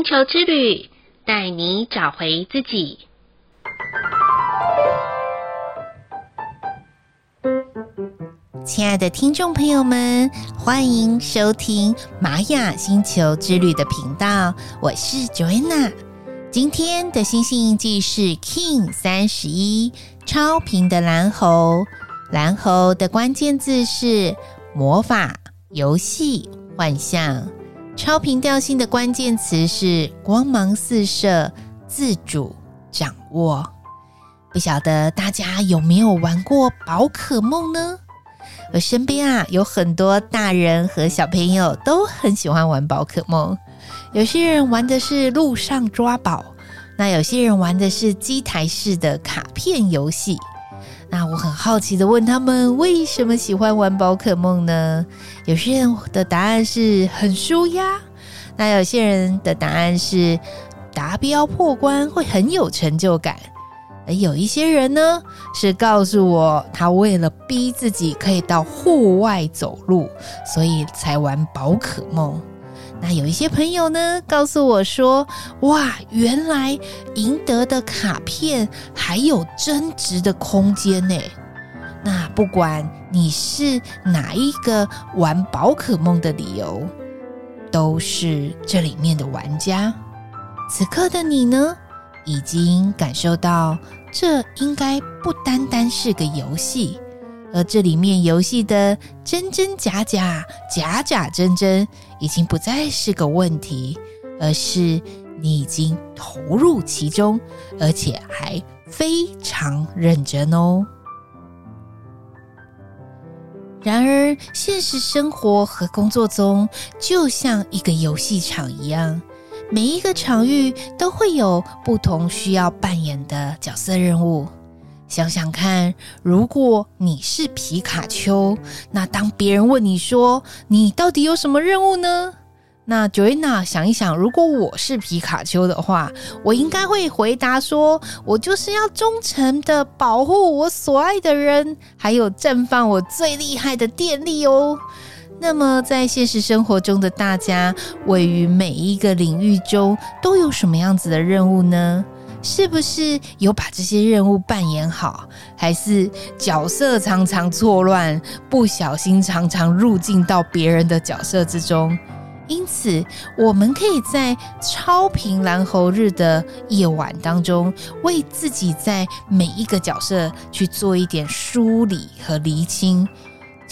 星球之旅，带你找回自己。亲爱的听众朋友们，欢迎收听玛雅星球之旅的频道，我是 Joanna。今天的星星印记是 King 三十一，超频的蓝猴。蓝猴的关键字是魔法、游戏、幻象。超频调性的关键词是光芒四射、自主、掌握。不晓得大家有没有玩过宝可梦呢？我身边啊，有很多大人和小朋友都很喜欢玩宝可梦。有些人玩的是路上抓宝，那有些人玩的是机台式的卡片游戏。那我很好奇的问他们，为什么喜欢玩宝可梦呢？有些人的答案是很舒压，那有些人的答案是达标破关会很有成就感。而有一些人呢，是告诉我，他为了逼自己可以到户外走路，所以才玩宝可梦。那有一些朋友呢，告诉我说，哇，原来赢得的卡片还有增值的空间呢。那不管你是哪一个玩宝可梦的理由，都是这里面的玩家。此刻的你呢，已经感受到，这应该不单单是个游戏，而这里面游戏的真真假假、假假真真，已经不再是个问题，而是你已经投入其中，而且还非常认真哦。然而，现实生活和工作中就像一个游戏场一样。每一个场域都会有不同需要扮演的角色任务。想想看，如果你是皮卡丘，那当别人问你说你到底有什么任务呢？那 Joanna 想一想，如果我是皮卡丘的话，我应该会回答说，我就是要忠诚的保护我所爱的人，还有绽放我最厉害的电力哦。那么，在现实生活中的大家，位于每一个领域中，都有什么样子的任务呢？是不是有把这些任务扮演好，还是角色常常错乱，不小心常常入境到别人的角色之中？因此，我们可以在超频蓝猴日的夜晚当中，为自己在每一个角色去做一点梳理和厘清。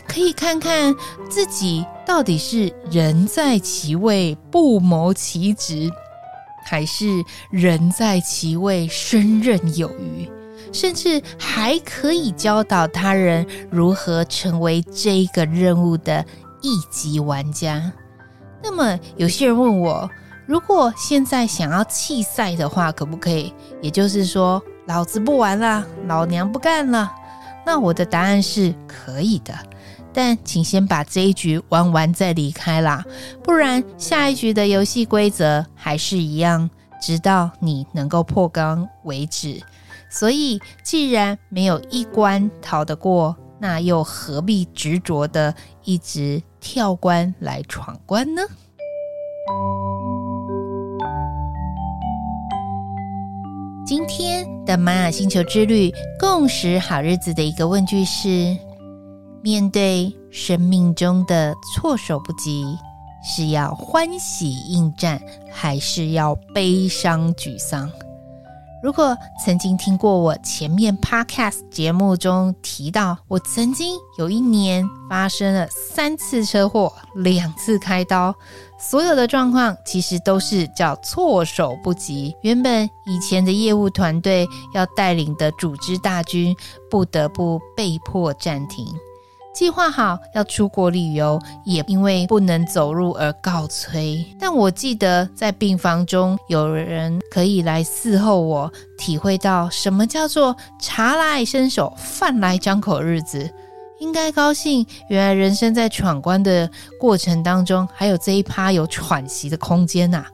可以看看自己到底是人在其位不谋其职，还是人在其位胜任有余，甚至还可以教导他人如何成为这个任务的一级玩家。那么，有些人问我，如果现在想要弃赛的话，可不可以？也就是说，老子不玩了，老娘不干了。那我的答案是可以的。但请先把这一局玩完再离开啦，不然下一局的游戏规则还是一样，直到你能够破缸为止。所以，既然没有一关逃得过，那又何必执着的一直跳关来闯关呢？今天的玛雅星球之旅共识好日子的一个问句是。面对生命中的措手不及，是要欢喜应战，还是要悲伤沮丧？如果曾经听过我前面 Podcast 节目中提到，我曾经有一年发生了三次车祸，两次开刀，所有的状况其实都是叫措手不及。原本以前的业务团队要带领的组织大军，不得不被迫暂停。计划好要出国旅游，也因为不能走路而告吹。但我记得在病房中，有人可以来伺候我，体会到什么叫做茶来伸手，饭来张口日子。应该高兴，原来人生在闯关的过程当中，还有这一趴有喘息的空间呐、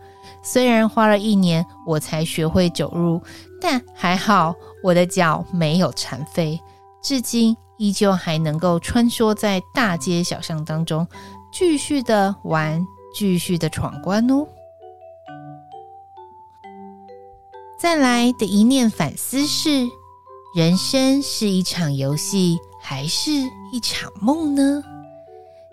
虽然花了一年我才学会走路，但还好我的脚没有残废，至今。依旧还能够穿梭在大街小巷当中，继续的玩，继续的闯关哦。再来的一念反思是：人生是一场游戏，还是一场梦呢？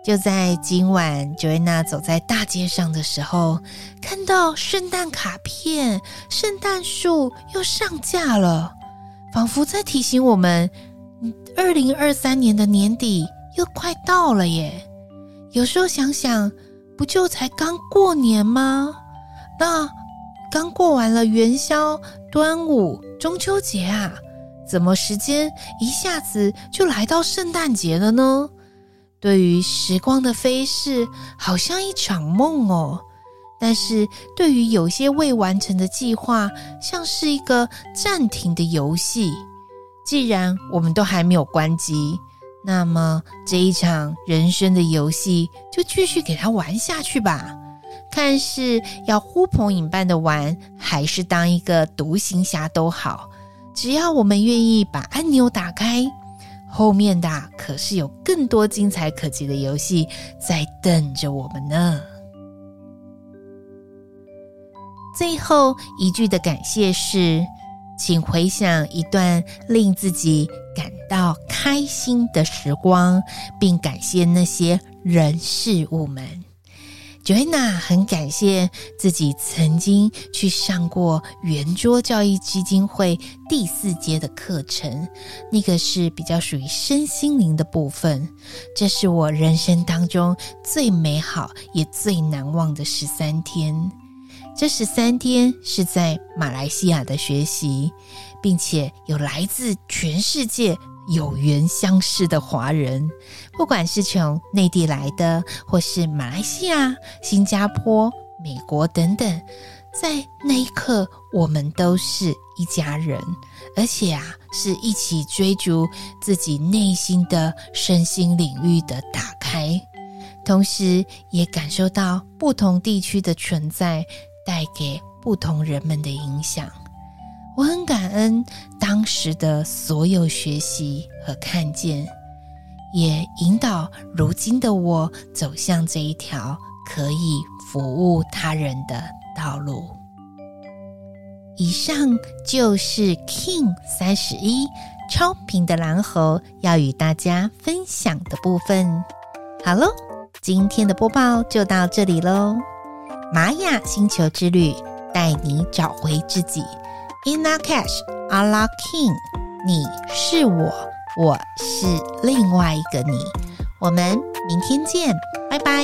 就在今晚，Joanna 走在大街上的时候，看到圣诞卡片，圣诞树又上架了，仿佛在提醒我们，二零二三年的年底又快到了耶。有时候想想，不就才刚过年吗？那刚过完了元宵、端午、中秋节啊，怎么时间一下子就来到圣诞节了呢？对于时光的飞逝，好像一场梦哦。但是对于有些未完成的计划，像是一个暂停的游戏。既然我们都还没有关机，那么这一场人生的游戏就继续给它玩下去吧。看是要呼朋引伴的玩，还是当一个独行侠都好，只要我们愿意把按钮打开。后面的可是有更多精彩可及的游戏在等着我们呢。最后一句的感谢是，请回想一段令自己感到开心的时光，并感谢那些人事物们。Joanna 很感谢自己曾经去上过圆桌教育基金会第四阶的课程，那个是比较属于身心灵的部分。这是我人生当中最美好也最难忘的十三天。这十三天是在马来西亚的学习，并且有来自全世界。有缘相识的华人，不管是从内地来的，或是马来西亚、新加坡、美国等等，在那一刻，我们都是一家人，而且啊，是一起追逐自己内心的身心领域的打开，同时也感受到不同地区的存在带给不同人们的影响。我很感恩当时的所有学习和看见，也引导如今的我走向这一条可以服务他人的道路。以上就是 King 三十一超频的蓝猴要与大家分享的部分。好喽，今天的播报就到这里喽。玛雅星球之旅，带你找回自己。Inna Cash, Allah King，你是我，我是另外一个你。我们明天见，拜拜。